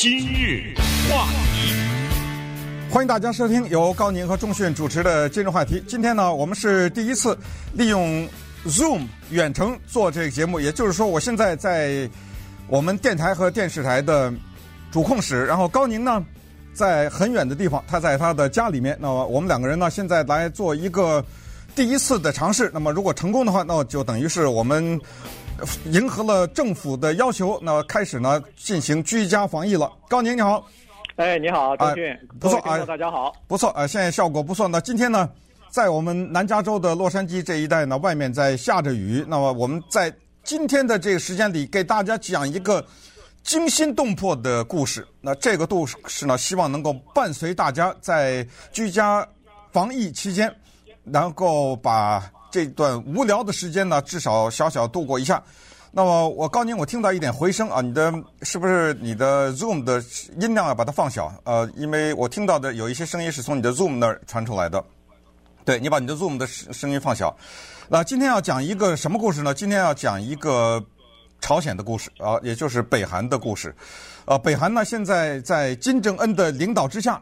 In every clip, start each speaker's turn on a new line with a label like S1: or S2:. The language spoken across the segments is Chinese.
S1: 今日话题，
S2: 欢迎大家收听由高宁和钟迅主持的今日话题。今天呢，我们是第一次利用 Zoom 远程做这个节目，也就是说，我现在在我们电台和电视台的主控室，然后高宁呢在很远的地方，他在他的家里面。那么我们两个人呢，现在来做一个第一次的尝试。那么如果成功的话，那就等于是我们。迎合了政府的要求，那开始呢进行居家防疫了。高宁你好，
S3: 哎你好，张迅、呃，
S2: 不错啊，
S3: 大家好，
S2: 不错啊、呃，现在效果不错。那今天呢，在我们南加州的洛杉矶这一带呢，外面在下着雨。那么我们在今天的这个时间里，给大家讲一个惊心动魄的故事。那这个故事呢，希望能够伴随大家在居家防疫期间，能够把。这段无聊的时间呢，至少小小度过一下。那么我高宁，我听到一点回声啊，你的是不是你的 Zoom 的音量要把它放小？呃，因为我听到的有一些声音是从你的 Zoom 那儿传出来的。对，你把你的 Zoom 的声声音放小。那今天要讲一个什么故事呢？今天要讲一个朝鲜的故事啊，也就是北韩的故事。呃，北韩呢现在在金正恩的领导之下，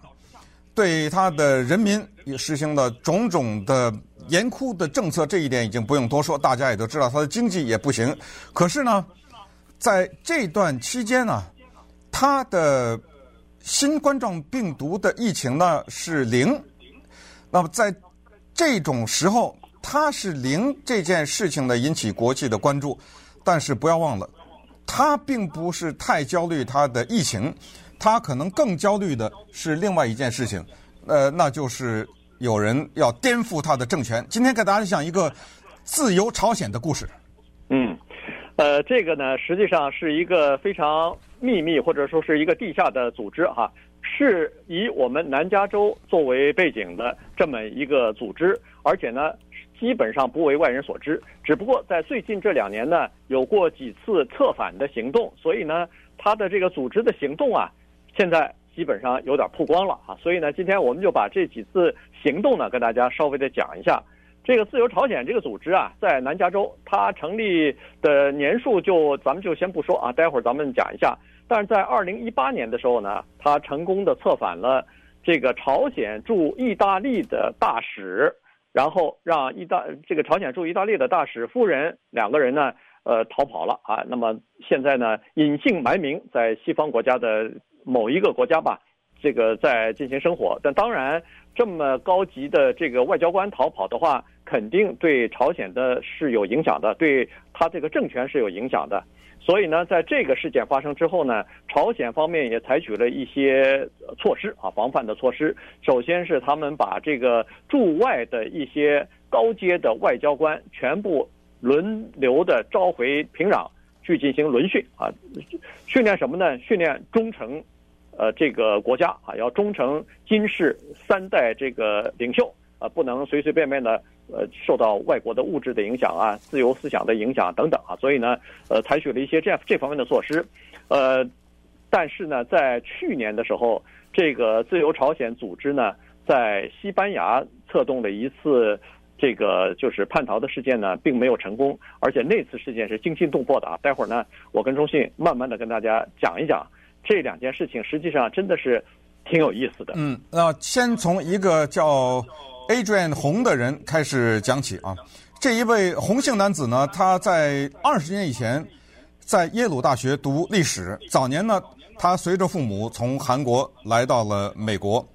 S2: 对他的人民也实行了种种的。严酷的政策，这一点已经不用多说，大家也都知道，他的经济也不行。可是呢，在这段期间呢，他的新冠状病毒的疫情呢是零。那么在这种时候，他是零这件事情呢引起国际的关注。但是不要忘了，他并不是太焦虑他的疫情，他可能更焦虑的是另外一件事情，呃，那就是。有人要颠覆他的政权。今天给大家讲一个自由朝鲜的故事。
S3: 嗯，呃，这个呢，实际上是一个非常秘密或者说是一个地下的组织哈，是以我们南加州作为背景的这么一个组织，而且呢，基本上不为外人所知。只不过在最近这两年呢，有过几次策反的行动，所以呢，他的这个组织的行动啊，现在。基本上有点曝光了啊，所以呢，今天我们就把这几次行动呢，跟大家稍微的讲一下。这个自由朝鲜这个组织啊，在南加州，它成立的年数就咱们就先不说啊，待会儿咱们讲一下。但是在二零一八年的时候呢，它成功的策反了这个朝鲜驻意大利的大使，然后让意大这个朝鲜驻意大利的大使夫人两个人呢，呃，逃跑了啊。那么现在呢，隐姓埋名在西方国家的。某一个国家吧，这个在进行生活，但当然这么高级的这个外交官逃跑的话，肯定对朝鲜的是有影响的，对他这个政权是有影响的。所以呢，在这个事件发生之后呢，朝鲜方面也采取了一些措施啊，防范的措施。首先是他们把这个驻外的一些高阶的外交官全部轮流的召回平壤去进行轮训啊，训练什么呢？训练忠诚。呃，这个国家啊，要忠诚金氏三代这个领袖啊，不能随随便便的呃受到外国的物质的影响啊，自由思想的影响等等啊，所以呢，呃，采取了一些这样这方面的措施。呃，但是呢，在去年的时候，这个自由朝鲜组织呢，在西班牙策动了一次这个就是叛逃的事件呢，并没有成功，而且那次事件是惊心动魄的啊。待会儿呢，我跟中信慢慢的跟大家讲一讲。这两件事情实际上真的是挺有意思的。
S2: 嗯，那先从一个叫 Adrian 红的人开始讲起啊。这一位红姓男子呢，他在二十年以前在耶鲁大学读历史。早年呢，他随着父母从韩国来到了美国，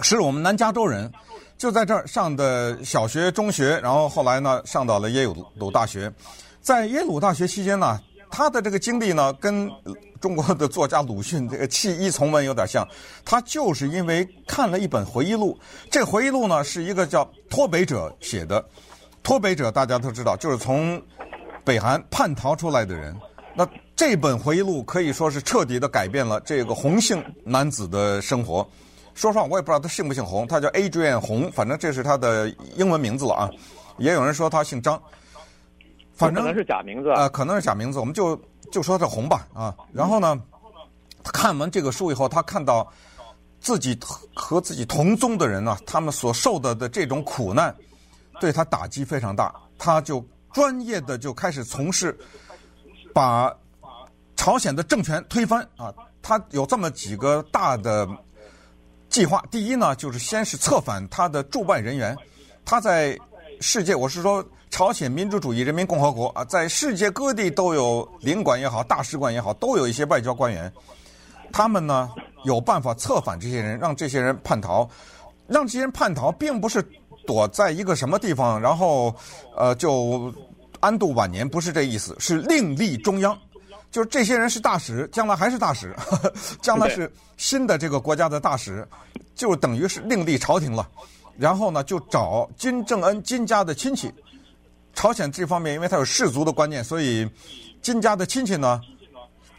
S2: 是我们南加州人，就在这儿上的小学、中学，然后后来呢，上到了耶鲁大学。在耶鲁大学期间呢，他的这个经历呢，跟中国的作家鲁迅这个弃医从文有点像，他就是因为看了一本回忆录，这回忆录呢是一个叫脱北者写的，脱北者大家都知道，就是从北韩叛逃出来的人。那这本回忆录可以说是彻底的改变了这个洪姓男子的生活。说实话，我也不知道他姓不姓洪，他叫 Adrian 洪，反正这是他的英文名字了啊。也有人说他姓张，反正
S3: 可能是假名字啊，
S2: 呃，可能是假名字，我们就。就说这红吧啊，然后呢，他看完这个书以后，他看到自己和自己同宗的人呢，他们所受的的这种苦难，对他打击非常大。他就专业的就开始从事把朝鲜的政权推翻啊，他有这么几个大的计划。第一呢，就是先是策反他的驻外人员，他在世界，我是说朝鲜民主主义人民共和国啊，在世界各地都有领馆也好，大使馆也好，都有一些外交官员，他们呢有办法策反这些人，让这些人叛逃，让这些人叛逃，并不是躲在一个什么地方，然后呃就安度晚年，不是这意思，是另立中央。就是这些人是大使，将来还是大使，呵 呵将来是新的这个国家的大使，就等于是另立朝廷了。然后呢，就找金正恩金家的亲戚。朝鲜这方面，因为他有氏族的观念，所以金家的亲戚呢，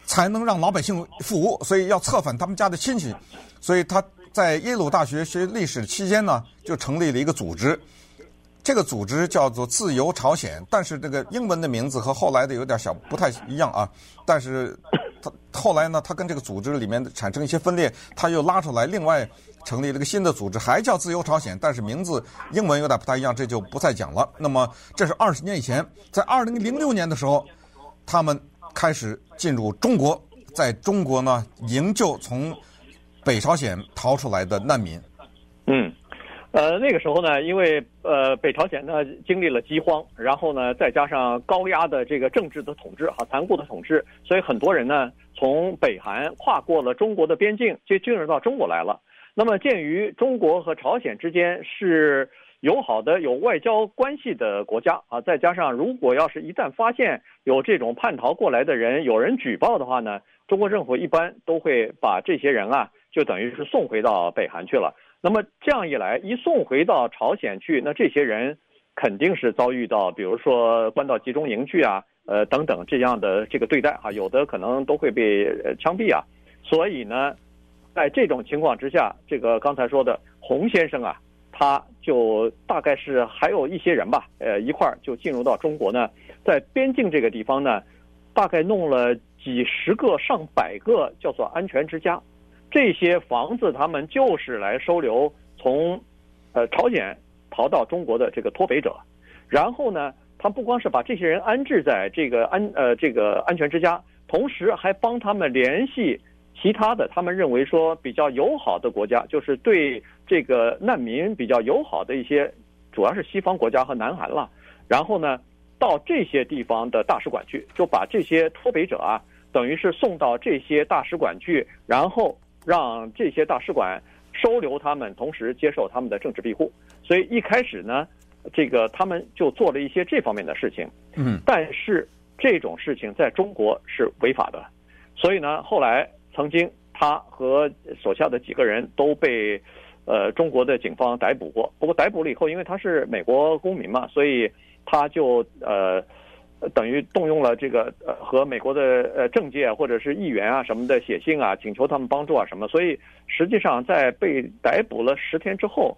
S2: 才能让老百姓服，所以要策反他们家的亲戚。所以他在耶鲁大学学历史期间呢，就成立了一个组织。这个组织叫做自由朝鲜，但是这个英文的名字和后来的有点小不太一样啊。但是后来呢，他跟这个组织里面产生一些分裂，他又拉出来另外成立了一个新的组织，还叫自由朝鲜，但是名字英文有点不太一样，这就不再讲了。那么这是二十年以前，在二零零六年的时候，他们开始进入中国，在中国呢营救从北朝鲜逃出来的难民。
S3: 嗯。呃，那个时候呢，因为呃北朝鲜呢经历了饥荒，然后呢再加上高压的这个政治的统治哈，残酷的统治，所以很多人呢从北韩跨过了中国的边境，就进入到中国来了。那么鉴于中国和朝鲜之间是友好的、有外交关系的国家啊，再加上如果要是一旦发现有这种叛逃过来的人，有人举报的话呢，中国政府一般都会把这些人啊，就等于是送回到北韩去了。那么这样一来，一送回到朝鲜去，那这些人肯定是遭遇到，比如说关到集中营去啊，呃等等这样的这个对待啊，有的可能都会被枪毙啊。所以呢，在这种情况之下，这个刚才说的洪先生啊，他就大概是还有一些人吧，呃一块儿就进入到中国呢，在边境这个地方呢，大概弄了几十个、上百个叫做安全之家。这些房子，他们就是来收留从，呃，朝鲜逃到中国的这个脱北者，然后呢，他不光是把这些人安置在这个安呃这个安全之家，同时还帮他们联系其他的他们认为说比较友好的国家，就是对这个难民比较友好的一些，主要是西方国家和南韩了。然后呢，到这些地方的大使馆去，就把这些脱北者啊，等于是送到这些大使馆去，然后。让这些大使馆收留他们，同时接受他们的政治庇护。所以一开始呢，这个他们就做了一些这方面的事情。
S2: 嗯，
S3: 但是这种事情在中国是违法的。所以呢，后来曾经他和手下的几个人都被呃中国的警方逮捕过。不过逮捕了以后，因为他是美国公民嘛，所以他就呃。等于动用了这个呃和美国的呃政界或者是议员啊什么的写信啊，请求他们帮助啊什么，所以实际上在被逮捕了十天之后，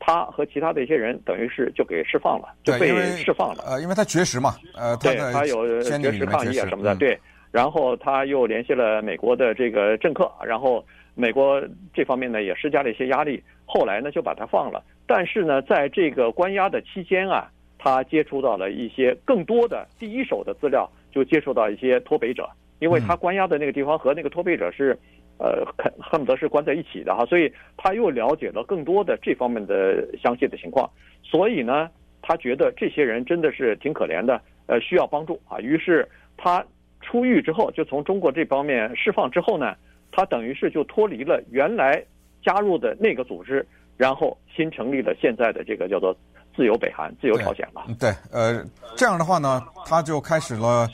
S3: 他和其他的一些人等于是就给释放了，就被释放了。
S2: 呃，因为他绝食嘛，呃，
S3: 对他有绝食抗议啊什么的，对。然后他又联系了美国的这个政客，然后美国这方面呢也施加了一些压力，后来呢就把他放了。但是呢，在这个关押的期间啊。他接触到了一些更多的第一手的资料，就接触到一些脱北者，因为他关押的那个地方和那个脱北者是，呃，恨恨不得是关在一起的哈，所以他又了解了更多的这方面的详细的情况，所以呢，他觉得这些人真的是挺可怜的，呃，需要帮助啊，于是他出狱之后，就从中国这方面释放之后呢，他等于是就脱离了原来加入的那个组织，然后新成立了现在的这个叫做。自由北韩，自由朝鲜了。
S2: 对，呃，这样的话呢，他就开始了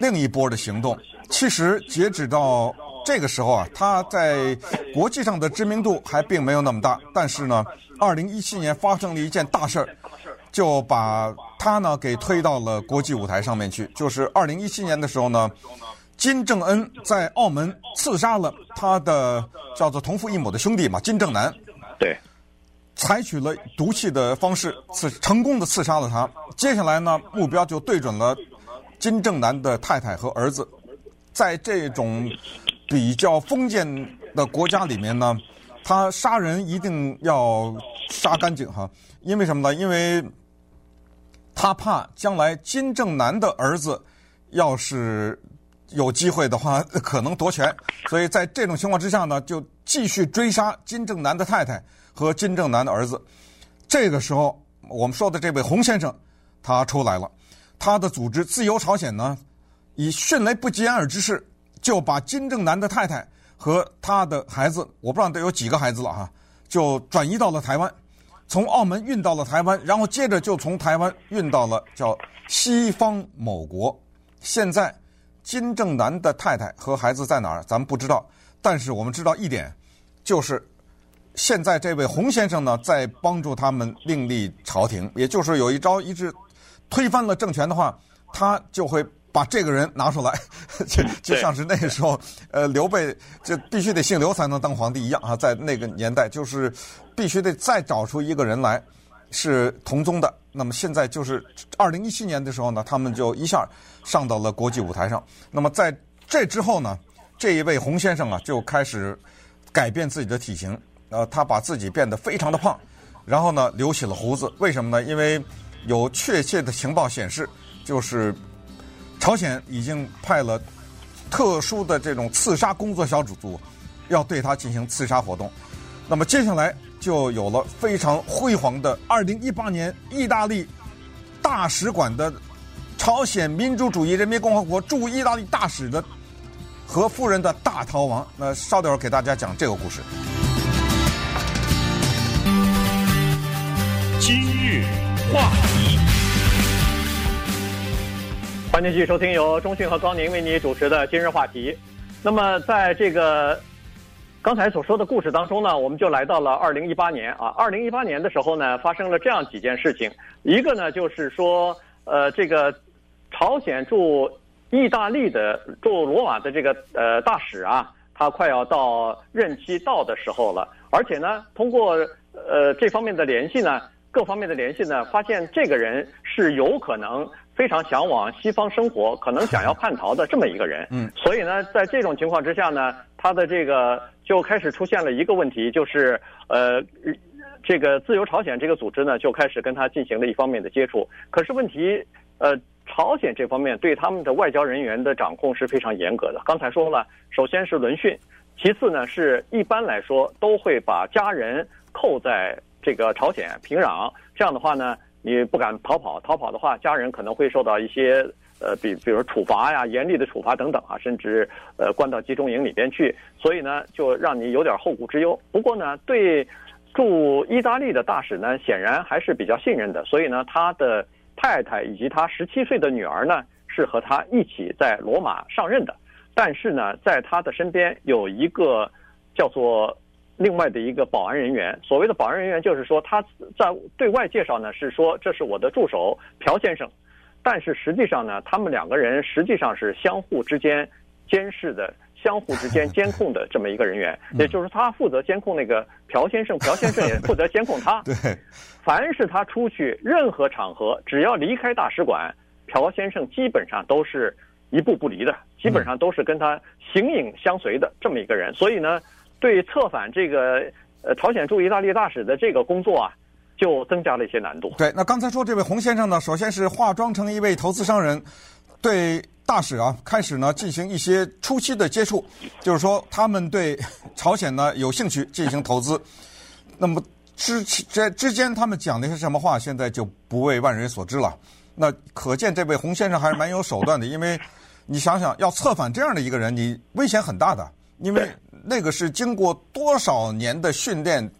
S2: 另一波的行动。其实截止到这个时候啊，他在国际上的知名度还并没有那么大。但是呢，二零一七年发生了一件大事儿，就把他呢给推到了国际舞台上面去。就是二零一七年的时候呢，金正恩在澳门刺杀了他的叫做同父异母的兄弟嘛，金正男。
S3: 对。
S2: 采取了毒气的方式刺成功的刺杀了他。接下来呢，目标就对准了金正男的太太和儿子。在这种比较封建的国家里面呢，他杀人一定要杀干净哈。因为什么呢？因为他怕将来金正男的儿子要是有机会的话 可能夺权。所以在这种情况之下呢，就继续追杀金正男的太太和金正男的儿子。这个时候，我们说的这位洪先生他出来了，他的组织自由朝鲜呢，以迅雷不及掩耳之势就把金正男的太太和他的孩子，我不知道得有几个孩子了哈，就转移到了台湾。从澳门运到了台湾，然后接着就从台湾运到了叫西方某国。现在金正男的太太和孩子在哪儿？咱们不知道。但是我们知道一点，就是现在这位洪先生呢，在帮助他们另立朝廷。也就是有一招一日推翻了政权的话，他就会。把这个人拿出来，就就像是那个时候，呃，刘备就必须得姓刘才能当皇帝一样啊，在那个年代，就是必须得再找出一个人来是同宗的。那么现在就是二零一七年的时候呢，他们就一下上到了国际舞台上。那么在这之后呢，这一位洪先生啊就开始改变自己的体型，呃，他把自己变得非常的胖，然后呢留起了胡子。为什么呢？因为有确切的情报显示，就是。朝鲜已经派了特殊的这种刺杀工作小组组，要对他进行刺杀活动。那么接下来就有了非常辉煌的2018年意大利大使馆的朝鲜民主主义人民共和国驻意大利大使的和夫人的大逃亡。那稍等会儿给大家讲这个故事。
S1: 话题。
S3: 欢迎继续收听由中讯和高宁为你主持的今日话题。那么，在这个刚才所说的故事当中呢，我们就来到了二零一八年啊。二零一八年的时候呢，发生了这样几件事情。一个呢，就是说，呃，这个朝鲜驻意大利的驻罗马的这个呃大使啊，他快要到任期到的时候了。而且呢，通过呃这方面的联系呢，各方面的联系呢，发现这个人是有可能。非常向往西方生活，可能想要叛逃的这么一个人。嗯，所以呢，在这种情况之下呢，他的这个就开始出现了一个问题，就是呃，这个自由朝鲜这个组织呢，就开始跟他进行了一方面的接触。可是问题，呃，朝鲜这方面对他们的外交人员的掌控是非常严格的。刚才说了，首先是轮训，其次呢，是一般来说都会把家人扣在这个朝鲜平壤，这样的话呢。你不敢逃跑，逃跑的话，家人可能会受到一些呃，比比如处罚呀、严厉的处罚等等啊，甚至呃关到集中营里边去。所以呢，就让你有点后顾之忧。不过呢，对驻意大利的大使呢，显然还是比较信任的。所以呢，他的太太以及他十七岁的女儿呢，是和他一起在罗马上任的。但是呢，在他的身边有一个叫做。另外的一个保安人员，所谓的保安人员就是说他在对外介绍呢，是说这是我的助手朴先生，但是实际上呢，他们两个人实际上是相互之间监视的、相互之间监控的这么一个人员，也就是他负责监控那个朴先生，朴先生也 负责监控他。对，凡是他出去任何场合，只要离开大使馆，朴先生基本上都是一步不离的，基本上都是跟他形影相随的这么一个人，所以呢。对策反这个呃朝鲜驻意大利大使的这个工作啊，就增加了一些难度。
S2: 对，那刚才说这位洪先生呢，首先是化妆成一位投资商人，对大使啊开始呢进行一些初期的接触，就是说他们对朝鲜呢有兴趣进行投资。那么之这之间他们讲的是什么话，现在就不为万人所知了。那可见这位洪先生还是蛮有手段的，因为你想想要策反这样的一个人，你危险很大的，因为。那个是经过多少年的训练，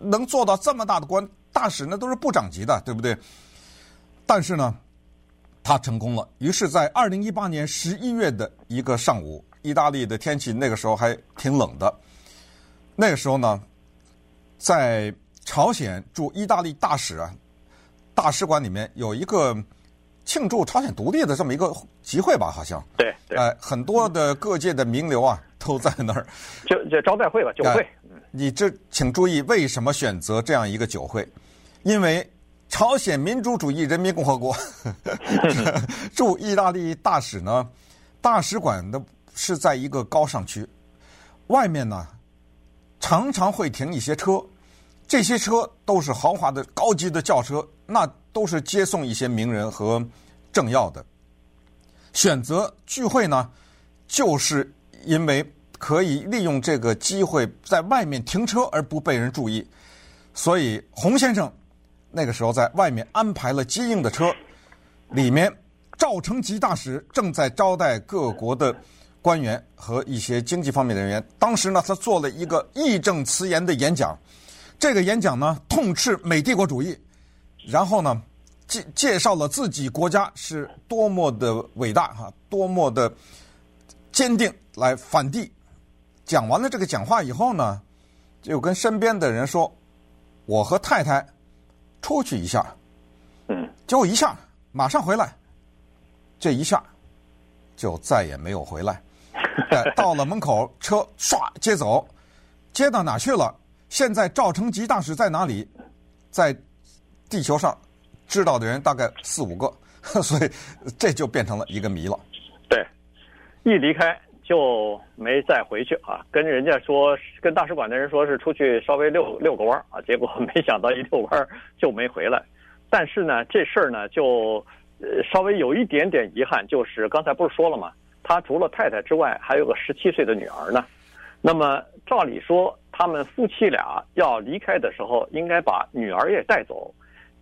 S2: 能做到这么大的官，大使那都是部长级的，对不对？但是呢，他成功了。于是，在二零一八年十一月的一个上午，意大利的天气那个时候还挺冷的。那个时候呢，在朝鲜驻意大利大使啊，大使馆里面有一个庆祝朝鲜独立的这么一个集会吧，好像。
S3: 对对。
S2: 哎，很多的各界的名流啊。都在那儿，
S3: 就就招待会吧，酒会。
S2: 你这请注意，为什么选择这样一个酒会？因为朝鲜民主主义人民共和国 驻意大利大使呢，大使馆的是在一个高尚区，外面呢常常会停一些车，这些车都是豪华的高级的轿车，那都是接送一些名人和政要的。选择聚会呢？就是因为可以利用这个机会在外面停车而不被人注意，所以洪先生那个时候在外面安排了接应的车，里面赵成吉大使正在招待各国的官员和一些经济方面的人员。当时呢，他做了一个义正辞严的演讲，这个演讲呢痛斥美帝国主义，然后呢介介绍了自己国家是多么的伟大哈，多么的坚定来反帝。讲完了这个讲话以后呢，就跟身边的人说：“我和太太出去一下。”
S3: 嗯，
S2: 结果一下马上回来，这一下就再也没有回来。到了门口，车唰接走，接到哪去了？现在赵成吉大使在哪里？在地球上知道的人大概四五个，所以这就变成了一个谜了。
S3: 对，一离开。就没再回去啊，跟人家说，跟大使馆的人说是出去稍微遛遛个弯啊，结果没想到一遛弯就没回来。但是呢，这事儿呢就呃稍微有一点点遗憾，就是刚才不是说了吗？他除了太太之外，还有个十七岁的女儿呢。那么照理说，他们夫妻俩要离开的时候，应该把女儿也带走。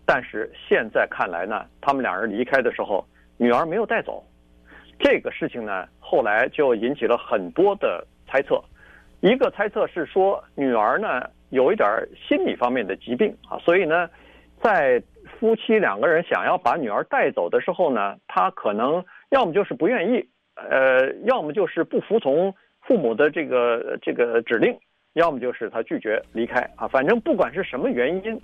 S3: 但是现在看来呢，他们两人离开的时候，女儿没有带走。这个事情呢，后来就引起了很多的猜测。一个猜测是说，女儿呢有一点心理方面的疾病啊，所以呢，在夫妻两个人想要把女儿带走的时候呢，他可能要么就是不愿意，呃，要么就是不服从父母的这个这个指令，要么就是他拒绝离开啊。反正不管是什么原因，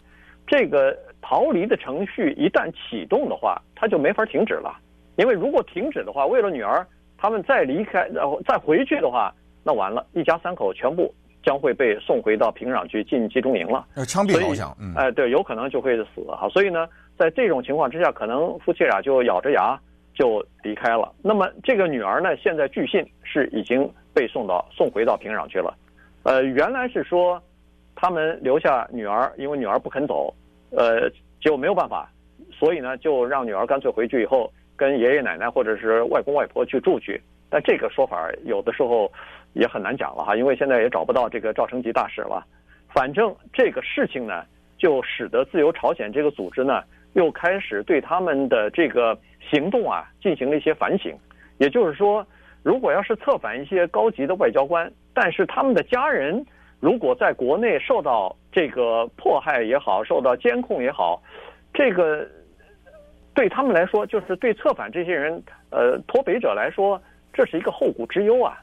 S3: 这个逃离的程序一旦启动的话，他就没法停止了。因为如果停止的话，为了女儿，他们再离开，然后再回去的话，那完了，一家三口全部将会被送回到平壤去进集中营了，
S2: 要枪毙投降。嗯，
S3: 哎、呃，对，有可能就会死哈。所以呢，在这种情况之下，可能夫妻俩就咬着牙就离开了。那么这个女儿呢，现在据信是已经被送到送回到平壤去了。呃，原来是说他们留下女儿，因为女儿不肯走，呃，结果没有办法，所以呢，就让女儿干脆回去以后。跟爷爷奶奶或者是外公外婆去住去，但这个说法有的时候也很难讲了哈，因为现在也找不到这个赵成吉大使了。反正这个事情呢，就使得自由朝鲜这个组织呢，又开始对他们的这个行动啊进行了一些反省。也就是说，如果要是策反一些高级的外交官，但是他们的家人如果在国内受到这个迫害也好，受到监控也好，这个。对他们来说，就是对策反这些人，呃，脱北者来说，这是一个后顾之忧啊。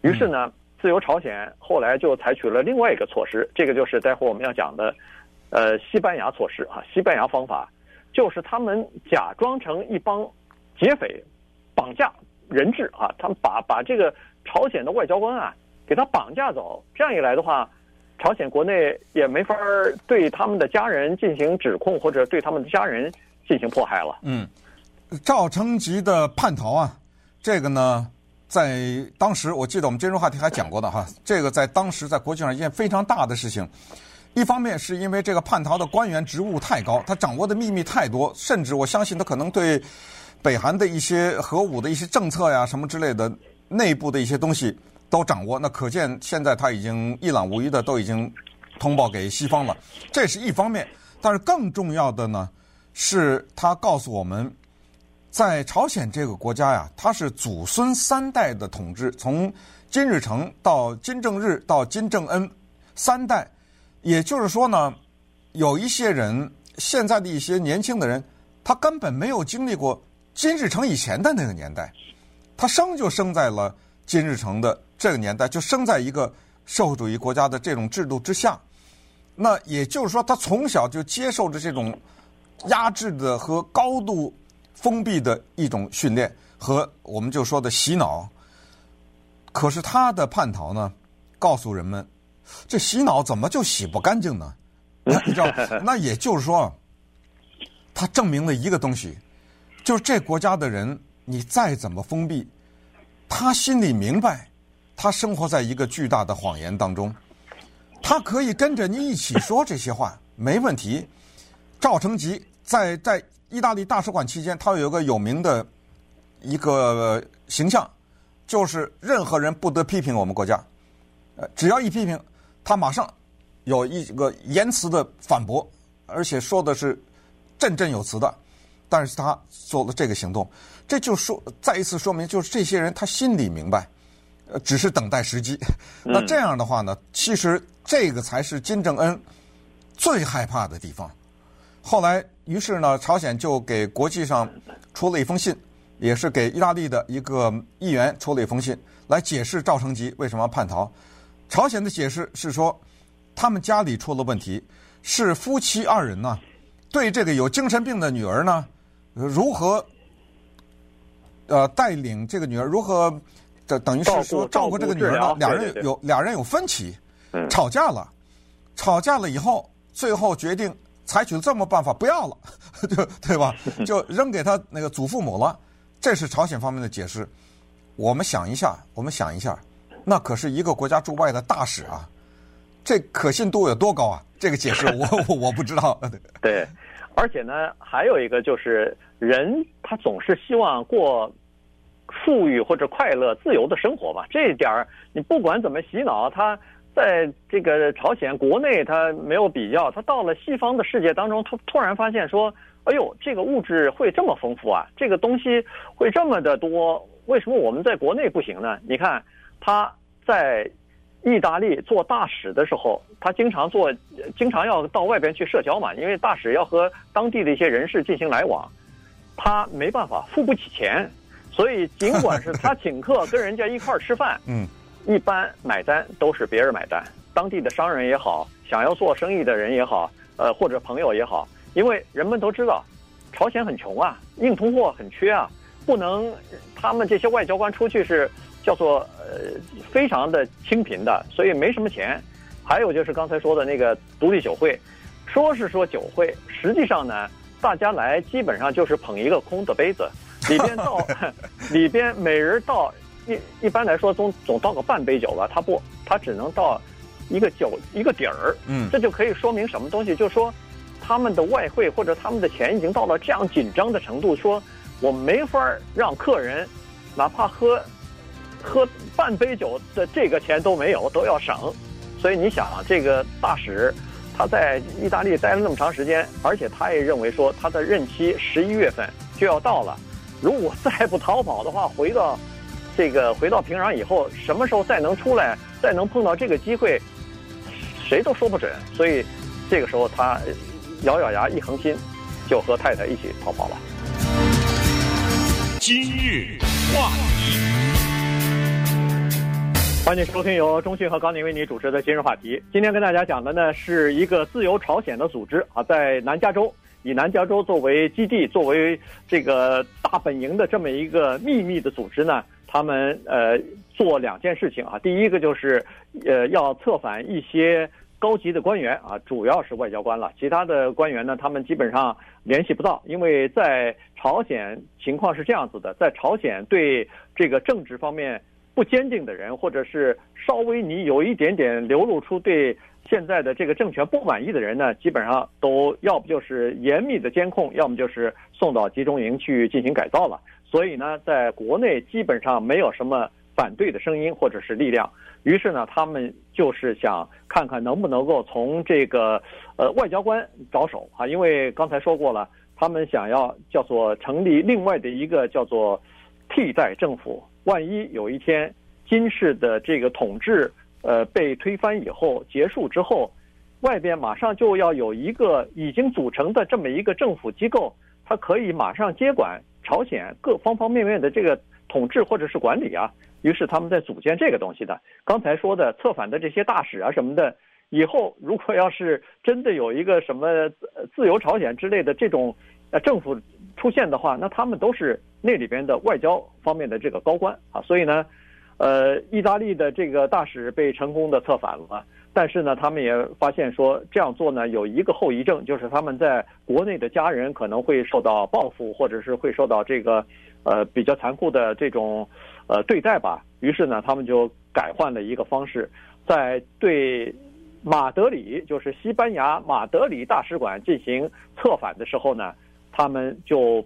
S3: 于是呢，自由朝鲜后来就采取了另外一个措施，这个就是待会我们要讲的，呃，西班牙措施啊，西班牙方法，就是他们假装成一帮劫匪，绑架人质啊，他们把把这个朝鲜的外交官啊给他绑架走，这样一来的话，朝鲜国内也没法对他们的家人进行指控，或者对他们的家人。进行迫害了。
S2: 嗯，赵成吉的叛逃啊，这个呢，在当时我记得我们今日话题还讲过的哈，这个在当时在国际上一件非常大的事情。一方面是因为这个叛逃的官员职务太高，他掌握的秘密太多，甚至我相信他可能对北韩的一些核武的一些政策呀什么之类的内部的一些东西都掌握。那可见现在他已经一览无遗的都已经通报给西方了，这是一方面。但是更重要的呢。是他告诉我们，在朝鲜这个国家呀，他是祖孙三代的统治，从金日成到金正日到金正恩三代，也就是说呢，有一些人现在的一些年轻的人，他根本没有经历过金日成以前的那个年代，他生就生在了金日成的这个年代，就生在一个社会主义国家的这种制度之下，那也就是说，他从小就接受着这种。压制的和高度封闭的一种训练，和我们就说的洗脑。可是他的叛逃呢，告诉人们，这洗脑怎么就洗不干净呢？你知道，那也就是说，他证明了一个东西，就是这国家的人，你再怎么封闭，他心里明白，他生活在一个巨大的谎言当中，他可以跟着你一起说这些话，没问题。赵成吉在在意大利大使馆期间，他有一个有名的一个形象，就是任何人不得批评我们国家，呃，只要一批评，他马上有一个言辞的反驳，而且说的是振振有词的。但是他做了这个行动，这就说再一次说明，就是这些人他心里明白，呃，只是等待时机。那这样的话呢，其实这个才是金正恩最害怕的地方。后来，于是呢，朝鲜就给国际上出了一封信，也是给意大利的一个议员出了一封信，来解释赵成吉为什么要叛逃。朝鲜的解释是说，他们家里出了问题，是夫妻二人呢，对这个有精神病的女儿呢。如何，呃，带领这个女儿？如何，这等于是说照顾这个女儿呢？俩人有俩人有分歧，吵架了，吵架了以后，最后决定采取了这么办法，不要了，就对吧？就扔给他那个祖父母了。这是朝鲜方面的解释。我们想一下，我们想一下，那可是一个国家驻外的大使啊，这可信度有多高啊？这个解释我我 我不知道。
S3: 对。而且呢，还有一个就是人他总是希望过富裕或者快乐、自由的生活吧。这一点儿你不管怎么洗脑，他在这个朝鲜国内他没有比较，他到了西方的世界当中，突突然发现说：“哎呦，这个物质会这么丰富啊，这个东西会这么的多，为什么我们在国内不行呢？”你看他在。意大利做大使的时候，他经常做，经常要到外边去社交嘛，因为大使要和当地的一些人士进行来往，他没办法付不起钱，所以尽管是他请客跟人家一块儿吃饭，嗯，一般买单都是别人买单，当地的商人也好，想要做生意的人也好，呃，或者朋友也好，因为人们都知道，朝鲜很穷啊，硬通货很缺啊，不能他们这些外交官出去是。叫做呃非常的清贫的，所以没什么钱。还有就是刚才说的那个独立酒会，说是说酒会，实际上呢，大家来基本上就是捧一个空的杯子，里边倒里边每人倒一一般来说总总倒个半杯酒吧，他不，他只能倒一个酒一个底儿。嗯，这就可以说明什么东西？就是说他们的外汇或者他们的钱已经到了这样紧张的程度，说我没法让客人哪怕喝。喝半杯酒的这个钱都没有，都要省，所以你想啊，这个大使他在意大利待了那么长时间，而且他也认为说他的任期十一月份就要到了，如果再不逃跑的话，回到这个回到平壤以后，什么时候再能出来，再能碰到这个机会，谁都说不准。所以这个时候他咬咬牙一横心，就和太太一起逃跑了。
S1: 今日话题。
S3: 欢迎收听由中讯和高宁为你主持的今日话题。今天跟大家讲的呢是一个自由朝鲜的组织啊，在南加州，以南加州作为基地，作为这个大本营的这么一个秘密的组织呢，他们呃做两件事情啊。第一个就是呃要策反一些高级的官员啊，主要是外交官了，其他的官员呢，他们基本上联系不到，因为在朝鲜情况是这样子的，在朝鲜对这个政治方面。不坚定的人，或者是稍微你有一点点流露出对现在的这个政权不满意的人呢，基本上都要不就是严密的监控，要么就是送到集中营去进行改造了。所以呢，在国内基本上没有什么反对的声音或者是力量。于是呢，他们就是想看看能不能够从这个呃外交官着手啊，因为刚才说过了，他们想要叫做成立另外的一个叫做替代政府。万一有一天金氏的这个统治，呃，被推翻以后结束之后，外边马上就要有一个已经组成的这么一个政府机构，它可以马上接管朝鲜各方方面面的这个统治或者是管理啊。于是他们在组建这个东西的。刚才说的策反的这些大使啊什么的，以后如果要是真的有一个什么自由朝鲜之类的这种呃政府出现的话，那他们都是。那里边的外交方面的这个高官啊，所以呢，呃，意大利的这个大使被成功的策反了，但是呢，他们也发现说这样做呢有一个后遗症，就是他们在国内的家人可能会受到报复，或者是会受到这个呃比较残酷的这种呃对待吧。于是呢，他们就改换了一个方式，在对马德里，就是西班牙马德里大使馆进行策反的时候呢，他们就。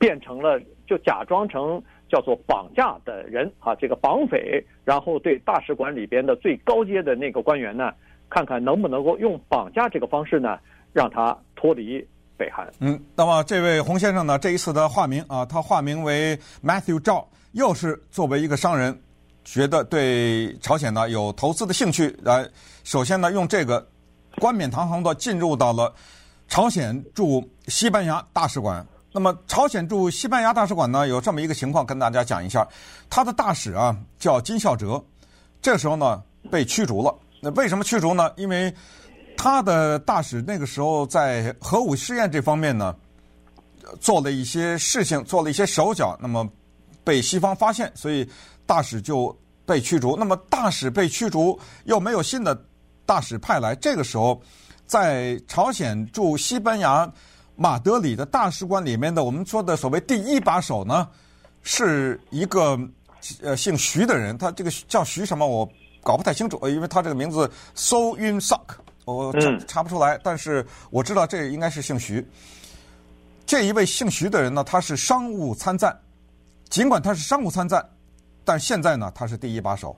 S3: 变成了，就假装成叫做绑架的人啊，这个绑匪，然后对大使馆里边的最高阶的那个官员呢，看看能不能够用绑架这个方式呢，让他脱离北韩。
S2: 嗯，那么这位洪先生呢，这一次的化名啊，他化名为 Matthew Zhao，又是作为一个商人，觉得对朝鲜呢有投资的兴趣，来首先呢用这个冠冕堂皇的进入到了朝鲜驻西班牙大使馆。那么，朝鲜驻西班牙大使馆呢，有这么一个情况，跟大家讲一下。他的大使啊叫金孝哲，这时候呢被驱逐了。那为什么驱逐呢？因为他的大使那个时候在核武试验这方面呢做了一些事情，做了一些手脚，那么被西方发现，所以大使就被驱逐。那么大使被驱逐，又没有新的大使派来，这个时候在朝鲜驻西班牙。马德里的大使馆里面的我们说的所谓第一把手呢，是一个呃姓徐的人，他这个叫徐什么我搞不太清楚，因为他这个名字 So Yun Sok，我查查不出来，但是我知道这应该是姓徐。这一位姓徐的人呢，他是商务参赞，尽管他是商务参赞，但现在呢他是第一把手。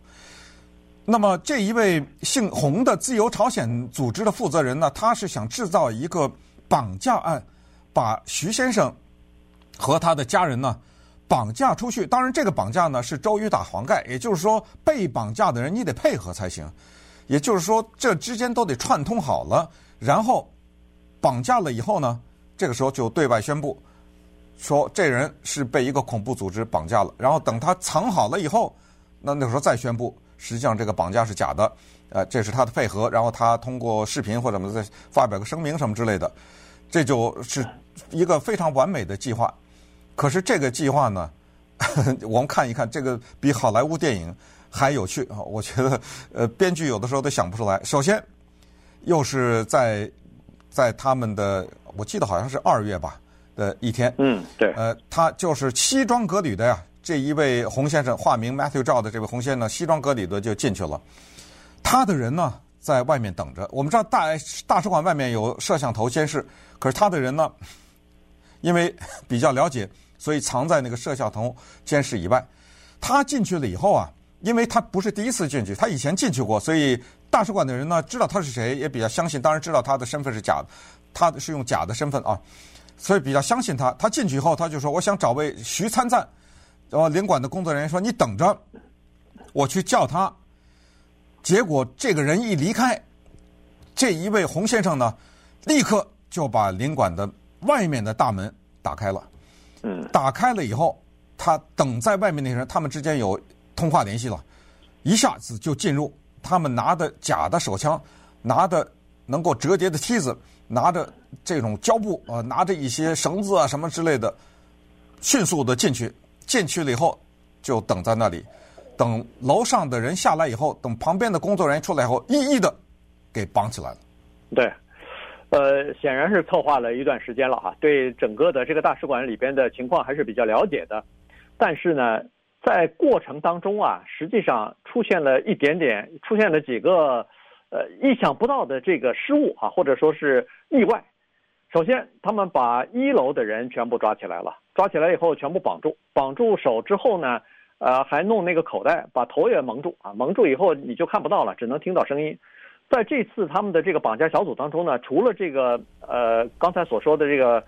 S2: 那么这一位姓洪的自由朝鲜组织的负责人呢，他是想制造一个绑架案。把徐先生和他的家人呢绑架出去，当然这个绑架呢是周瑜打黄盖，也就是说被绑架的人你得配合才行，也就是说这之间都得串通好了，然后绑架了以后呢，这个时候就对外宣布说这人是被一个恐怖组织绑架了，然后等他藏好了以后，那那时候再宣布实际上这个绑架是假的，呃，这是他的配合，然后他通过视频或者什么再发表个声明什么之类的，这就是。一个非常完美的计划，可是这个计划呢，我们看一看，这个比好莱坞电影还有趣啊！我觉得，呃，编剧有的时候都想不出来。首先，又是在在他们的，我记得好像是二月吧的一天，
S3: 嗯，对，
S2: 呃，他就是西装革履的呀，这一位洪先生，化名 Matthew Zhao 的这位洪先生，西装革履的就进去了。他的人呢，在外面等着。我们知道大大使馆外面有摄像头监视，可是他的人呢？因为比较了解，所以藏在那个摄像头监视以外。他进去了以后啊，因为他不是第一次进去，他以前进去过，所以大使馆的人呢知道他是谁，也比较相信。当然知道他的身份是假的，他是用假的身份啊，所以比较相信他。他进去以后，他就说：“我想找位徐参赞。”然后领馆的工作人员说：“你等着，我去叫他。”结果这个人一离开，这一位洪先生呢，立刻就把领馆的。外面的大门打开了，嗯，打开了以后，他等在外面那些人，他们之间有通话联系了，一下子就进入。他们拿的假的手枪，拿的能够折叠的梯子，拿着这种胶布啊，拿着一些绳子啊什么之类的，迅速的进去。进去了以后，就等在那里，等楼上的人下来以后，等旁边的工作人员出来以后，一一的给绑起来了。
S3: 对。呃，显然是策划了一段时间了哈，对整个的这个大使馆里边的情况还是比较了解的，但是呢，在过程当中啊，实际上出现了一点点，出现了几个呃意想不到的这个失误啊，或者说是意外。首先，他们把一楼的人全部抓起来了，抓起来以后全部绑住，绑住手之后呢，呃，还弄那个口袋，把头也蒙住啊，蒙住以后你就看不到了，只能听到声音。在这次他们的这个绑架小组当中呢，除了这个呃刚才所说的这个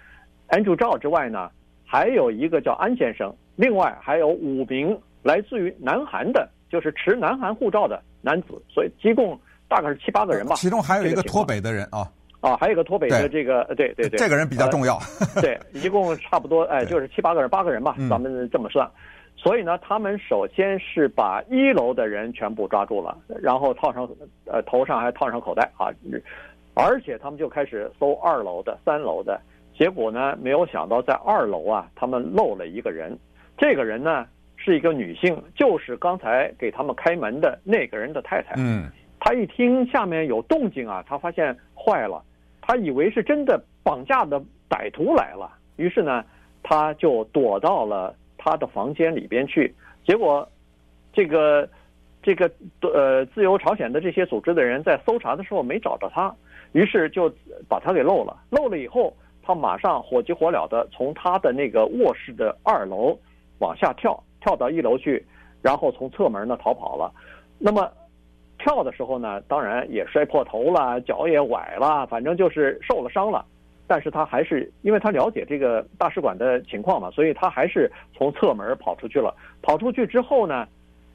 S3: Andrew Zhao 之外呢，还有一个叫安先生，另外还有五名来自于南韩的，就是持南韩护照的男子，所以一共大概是七八个人吧。
S2: 其中还有一个脱北的人啊
S3: 啊，还有一个脱北的这个对对对，对，
S2: 这个人比较重要。
S3: 呃、对，一共差不多 哎，就是七八个人，八个人吧，咱们这么算。所以呢，他们首先是把一楼的人全部抓住了，然后套上呃头上还套上口袋啊，而且他们就开始搜二楼的、三楼的，结果呢，没有想到在二楼啊，他们漏了一个人，这个人呢是一个女性，就是刚才给他们开门的那个人的太太。
S2: 嗯，
S3: 他一听下面有动静啊，他发现坏了，他以为是真的绑架的歹徒来了，于是呢，他就躲到了。他的房间里边去，结果，这个，这个呃，自由朝鲜的这些组织的人在搜查的时候没找着他，于是就把他给漏了。漏了以后，他马上火急火燎的从他的那个卧室的二楼往下跳，跳到一楼去，然后从侧门呢逃跑了。那么跳的时候呢，当然也摔破头了，脚也崴了，反正就是受了伤了。但是他还是因为他了解这个大使馆的情况嘛，所以他还是从侧门跑出去了。跑出去之后呢，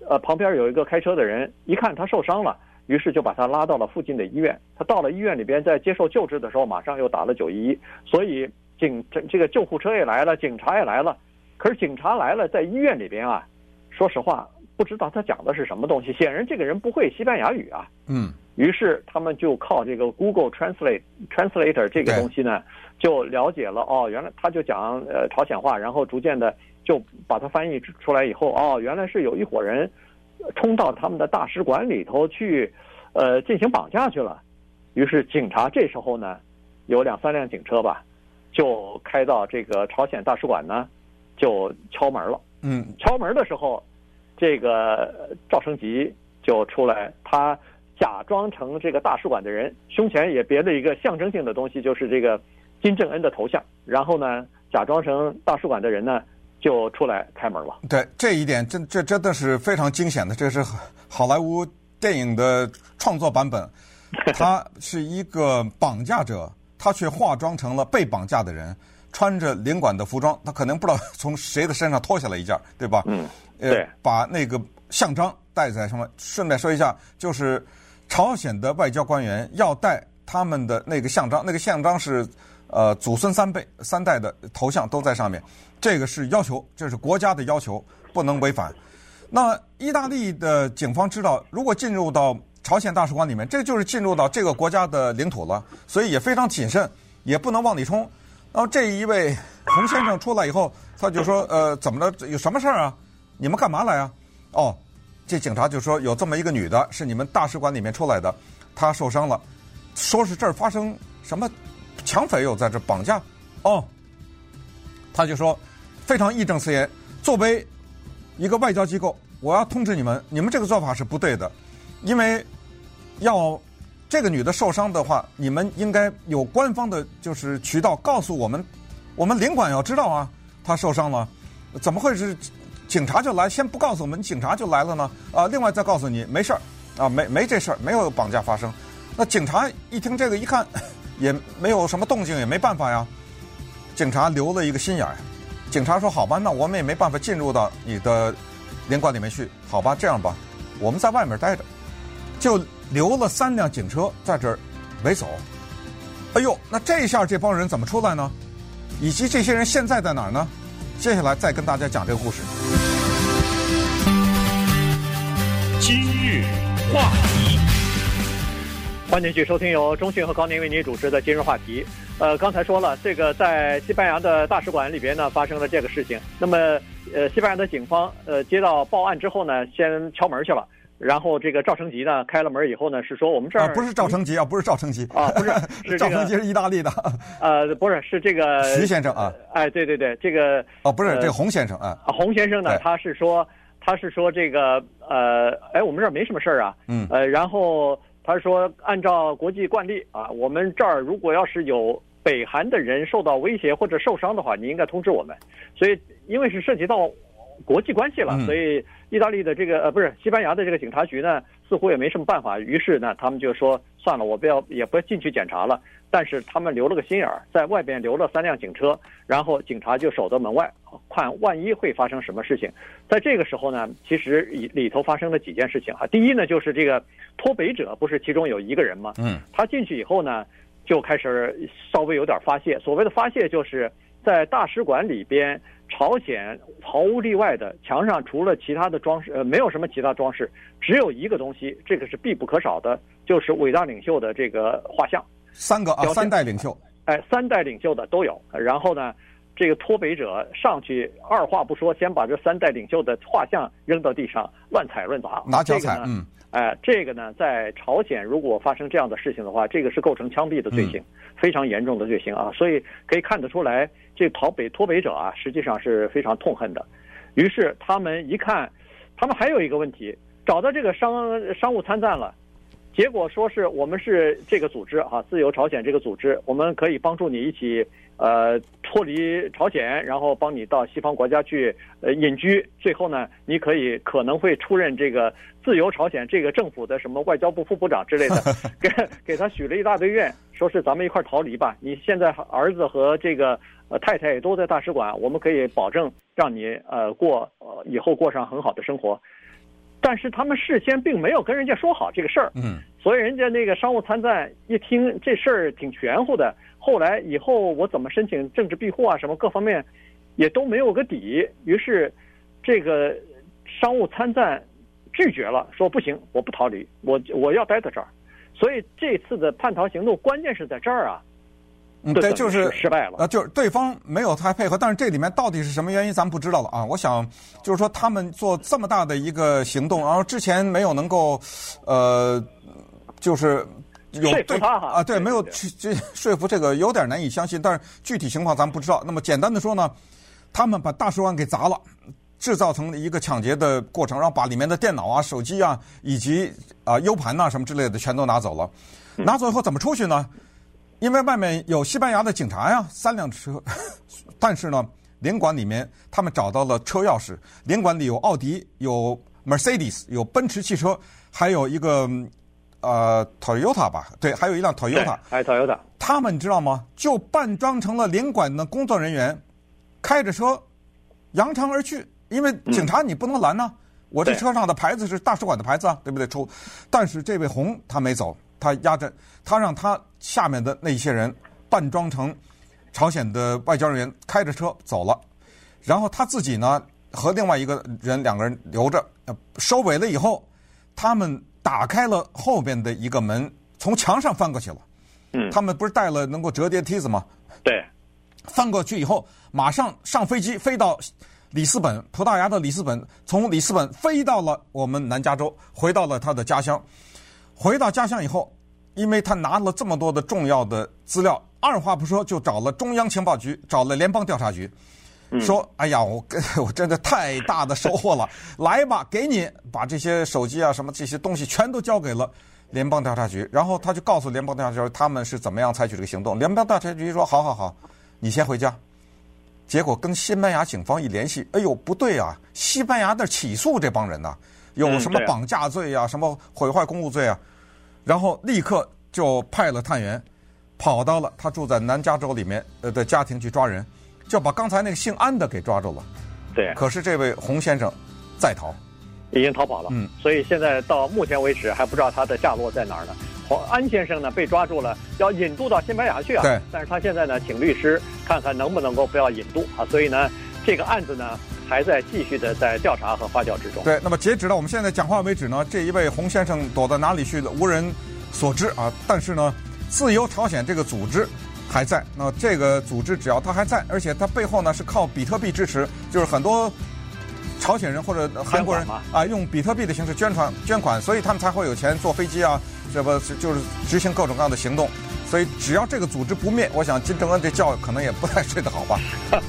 S3: 呃，旁边有一个开车的人一看他受伤了。于是就把他拉到了附近的医院。他到了医院里边，在接受救治的时候，马上又打了九一一。所以警这这个救护车也来了，警察也来了。可是警察来了，在医院里边啊，说实话不知道他讲的是什么东西。显然这个人不会西班牙语啊。
S2: 嗯。
S3: 于是他们就靠这个 Google Translate Translator 这个东西呢，就了解了哦，原来他就讲呃朝鲜话，然后逐渐的就把它翻译出来以后，哦，原来是有一伙人。冲到他们的大使馆里头去，呃，进行绑架去了。于是警察这时候呢，有两三辆警车吧，就开到这个朝鲜大使馆呢，就敲门了。
S2: 嗯，
S3: 敲门的时候，这个赵成吉就出来，他假装成这个大使馆的人，胸前也别了一个象征性的东西，就是这个金正恩的头像。然后呢，假装成大使馆的人呢。就出来开门了。
S2: 对，这一点，真这真的是非常惊险的。这是好莱坞电影的创作版本。他是一个绑架者，他却化妆成了被绑架的人，穿着领馆的服装。他可能不知道从谁的身上脱下来一件，对吧？
S3: 嗯，对。
S2: 把那个像章带在什么？顺便说一下，就是朝鲜的外交官员要带他们的那个像章，那个像章是。呃，祖孙三辈三代的头像都在上面，这个是要求，这是国家的要求，不能违反。那意大利的警方知道，如果进入到朝鲜大使馆里面，这就是进入到这个国家的领土了，所以也非常谨慎，也不能往里冲。然后这一位洪先生出来以后，他就说：“呃，怎么了？有什么事儿啊？你们干嘛来啊？”哦，这警察就说：“有这么一个女的，是你们大使馆里面出来的，她受伤了，说是这儿发生什么。”抢匪又在这绑架，哦，他就说非常义正辞严，作为一个外交机构，我要通知你们，你们这个做法是不对的，因为要这个女的受伤的话，你们应该有官方的就是渠道告诉我们，我们领馆要知道啊，她受伤了，怎么会是警察就来，先不告诉我们，警察就来了呢？啊，另外再告诉你没事儿，啊，没没这事儿，没有绑架发生。那警察一听这个，一看。也没有什么动静，也没办法呀。警察留了一个心眼儿。警察说：“好吧，那我们也没办法进入到你的领馆里面去。好吧，这样吧，我们在外面待着，就留了三辆警车在这儿围走。哎呦，那这一下这帮人怎么出来呢？以及这些人现在在哪儿呢？接下来再跟大家讲这个故事。
S1: 今日话题。
S3: 欢迎继续收听由中讯和高宁为您主持的今日话题。呃，刚才说了，这个在西班牙的大使馆里边呢发生了这个事情。那么，呃，西班牙的警方呃接到报案之后呢，先敲门去了。然后这个赵成吉呢开了门以后呢，是说我们这儿、
S2: 啊、不是赵成吉啊，不是赵成吉
S3: 啊，不 是是、这个、
S2: 赵成吉是意大利的。
S3: 呃，不是，是这个
S2: 徐先生啊。
S3: 哎，对对对，这个
S2: 哦，不是、
S3: 呃、
S2: 这个洪先生啊。
S3: 洪先生呢，他是说他是说这个呃，哎，我们这儿没什么事儿啊。
S2: 嗯。
S3: 呃，然后。他说：“按照国际惯例啊，我们这儿如果要是有北韩的人受到威胁或者受伤的话，你应该通知我们。所以，因为是涉及到国际关系了，所以意大利的这个呃不是西班牙的这个警察局呢，似乎也没什么办法。于是呢，他们就说算了，我不要也不要进去检查了。但是他们留了个心眼儿，在外边留了三辆警车，然后警察就守在门外，看万一会发生什么事情。在这个时候呢，其实里里头发生了几件事情啊。第一呢，就是这个。”脱北者不是其中有一个人吗？
S2: 嗯，
S3: 他进去以后呢，就开始稍微有点发泄。所谓的发泄，就是在大使馆里边，朝鲜毫无例外的墙上除了其他的装饰，呃，没有什么其他装饰，只有一个东西，这个是必不可少的，就是伟大领袖的这个画像。
S2: 三个啊，三代领袖，
S3: 哎，三代领袖的都有。然后呢，这个脱北者上去，二话不说，先把这三代领袖的画像扔到地上，乱踩乱砸，
S2: 拿脚踩，嗯。
S3: 哎，这个呢，在朝鲜如果发生这样的事情的话，这个是构成枪毙的罪行，非常严重的罪行啊。所以可以看得出来，这逃北脱北者啊，实际上是非常痛恨的。于是他们一看，他们还有一个问题，找到这个商商务参赞了，结果说是我们是这个组织哈，自由朝鲜这个组织，我们可以帮助你一起呃脱离朝鲜，然后帮你到西方国家去呃隐居，最后呢，你可以可能会出任这个自由朝鲜这个政府的什么外交部副部长之类的，给 给他许了一大堆愿，说是咱们一块逃离吧。你现在儿子和这个呃太太也都在大使馆，我们可以保证让你呃过呃以后过上很好的生活。但是他们事先并没有跟人家说好这个事儿，
S2: 嗯，
S3: 所以人家那个商务参赞一听这事儿挺玄乎的，后来以后我怎么申请政治庇护啊，什么各方面也都没有个底，于是这个商务参赞拒绝了，说不行，我不逃离，我我要待在这儿，所以这次的叛逃行动关键是在这儿啊。
S2: 嗯，对，就是
S3: 失败了
S2: 啊，就是对方没有太配合，但是这里面到底是什么原因，咱们不知道了啊。我想就是说，他们做这么大的一个行动，然后之前没有能够，呃，就是有
S3: 说服他哈
S2: 啊，对，
S3: 对对对
S2: 没有去去说服这个有点难以相信，但是具体情况咱们不知道。那么简单的说呢，他们把大使馆给砸了，制造成一个抢劫的过程，然后把里面的电脑啊、手机啊以及啊 U 盘呐什么之类的全都拿走了。拿走以后怎么出去呢？因为外面有西班牙的警察呀，三辆车，但是呢，领馆里面他们找到了车钥匙，领馆里有奥迪、有 Mercedes、有奔驰汽车，还有一个呃 Toyota 吧，对，还有一辆 Toyota，
S3: 还有 Toyota。
S2: 他们你知道吗？就扮装成了领馆的工作人员，开着车扬长而去。因为警察你不能拦呐，我这车上的牌子是大使馆的牌子啊，对不对？出，但是这位红他没走。他压着，他让他下面的那些人扮装成朝鲜的外交人员，开着车走了。然后他自己呢和另外一个人两个人留着。收尾了以后，他们打开了后边的一个门，从墙上翻过去了。
S3: 嗯，
S2: 他们不是带了能够折叠梯子吗？
S3: 对，
S2: 翻过去以后，马上上飞机飞到里斯本，葡萄牙的里斯本，从里斯本飞到了我们南加州，回到了他的家乡。回到家乡以后，因为他拿了这么多的重要的资料，二话不说就找了中央情报局，找了联邦调查局，说：“哎呀，我 我真的太大的收获了，来吧，给你把这些手机啊什么这些东西全都交给了联邦调查局。”然后他就告诉联邦调查局他们是怎么样采取这个行动。联邦调查局说：“好好好，你先回家。”结果跟西班牙警方一联系，哎呦，不对啊，西班牙的起诉这帮人呐、啊，有什么绑架罪啊，什么毁坏公务罪啊。然后立刻就派了探员，跑到了他住在南加州里面呃的家庭去抓人，就把刚才那个姓安的给抓住了。
S3: 对，
S2: 可是这位洪先生在逃，
S3: 已经逃跑了。嗯，所以现在到目前为止还不知道他的下落在哪儿呢。安先生呢被抓住了，要引渡到西班牙去啊。
S2: 对，
S3: 但是他现在呢请律师看看能不能够不要引渡啊。所以呢这个案子呢还在继续的在调查和发酵之中。
S2: 对，那么截止到我们现在讲话为止呢，这一位洪先生躲到哪里去了，无人所知啊。但是呢，自由朝鲜这个组织还在。那这个组织只要它还在，而且它背后呢是靠比特币支持，就是很多朝鲜人或者韩国人啊用比特币的形式捐款捐款，所以他们才会有钱坐飞机啊，这不就是执行各种各样的行动。所以只要这个组织不灭，我想金正恩这觉可能也不太睡得好吧。